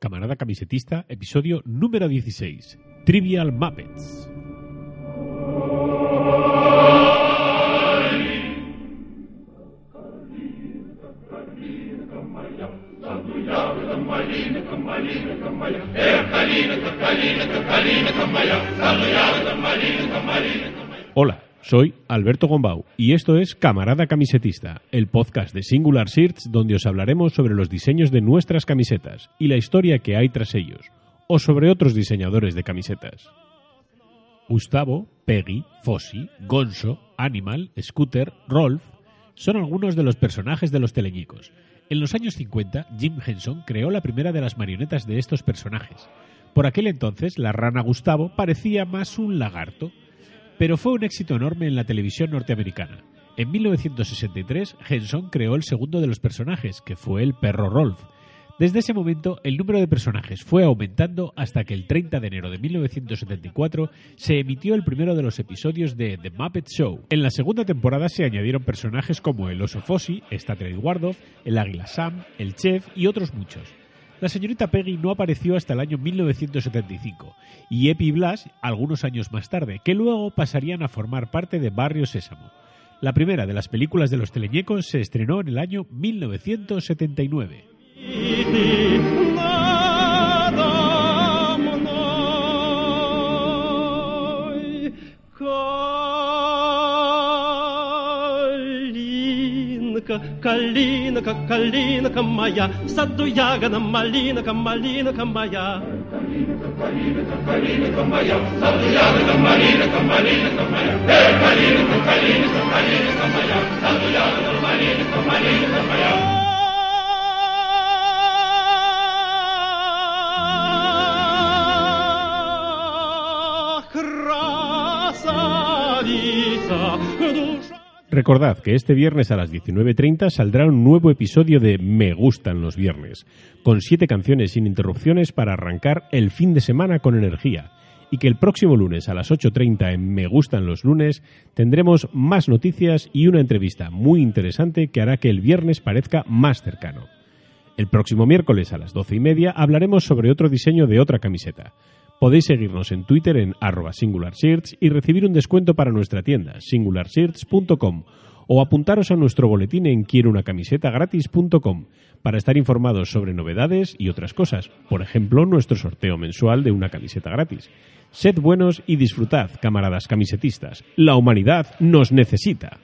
Camarada Camisetista, episodio número 16. Trivial Muppets. Hola, soy Alberto Gombau y esto es Camarada Camisetista, el podcast de Singular Shirts donde os hablaremos sobre los diseños de nuestras camisetas y la historia que hay tras ellos, o sobre otros diseñadores de camisetas. Gustavo, Peggy, Fossi, Gonzo, Animal, Scooter, Rolf son algunos de los personajes de los teleñicos. En los años 50, Jim Henson creó la primera de las marionetas de estos personajes. Por aquel entonces, la rana Gustavo parecía más un lagarto, pero fue un éxito enorme en la televisión norteamericana. En 1963, Henson creó el segundo de los personajes, que fue el perro Rolf. Desde ese momento, el número de personajes fue aumentando hasta que el 30 de enero de 1974 se emitió el primero de los episodios de The Muppet Show. En la segunda temporada se añadieron personajes como el oso Fossi, Statler Wardov, el águila Sam, el chef y otros muchos. La señorita Peggy no apareció hasta el año 1975 y Epi Blas algunos años más tarde, que luego pasarían a formar parte de Barrio Sésamo. La primera de las películas de los teleñecos se estrenó en el año 1979. калинка, калинка моя, в саду ягода малинка, малинка моя. Калинка, калинка, калинка моя, в саду ягода малинка, малинка моя. Эй, калинка, калинка, калинка моя, в саду ягода малинка, малинка моя. красавица, Recordad que este viernes a las 19.30 saldrá un nuevo episodio de Me gustan los viernes, con siete canciones sin interrupciones para arrancar el fin de semana con energía. Y que el próximo lunes a las 8.30 en Me gustan los lunes tendremos más noticias y una entrevista muy interesante que hará que el viernes parezca más cercano. El próximo miércoles a las 12 y media hablaremos sobre otro diseño de otra camiseta. Podéis seguirnos en Twitter en arroba singularshirts y recibir un descuento para nuestra tienda singularshirts.com o apuntaros a nuestro boletín en quierounacamisetagratis.com para estar informados sobre novedades y otras cosas, por ejemplo nuestro sorteo mensual de una camiseta gratis. Sed buenos y disfrutad, camaradas camisetistas. La humanidad nos necesita.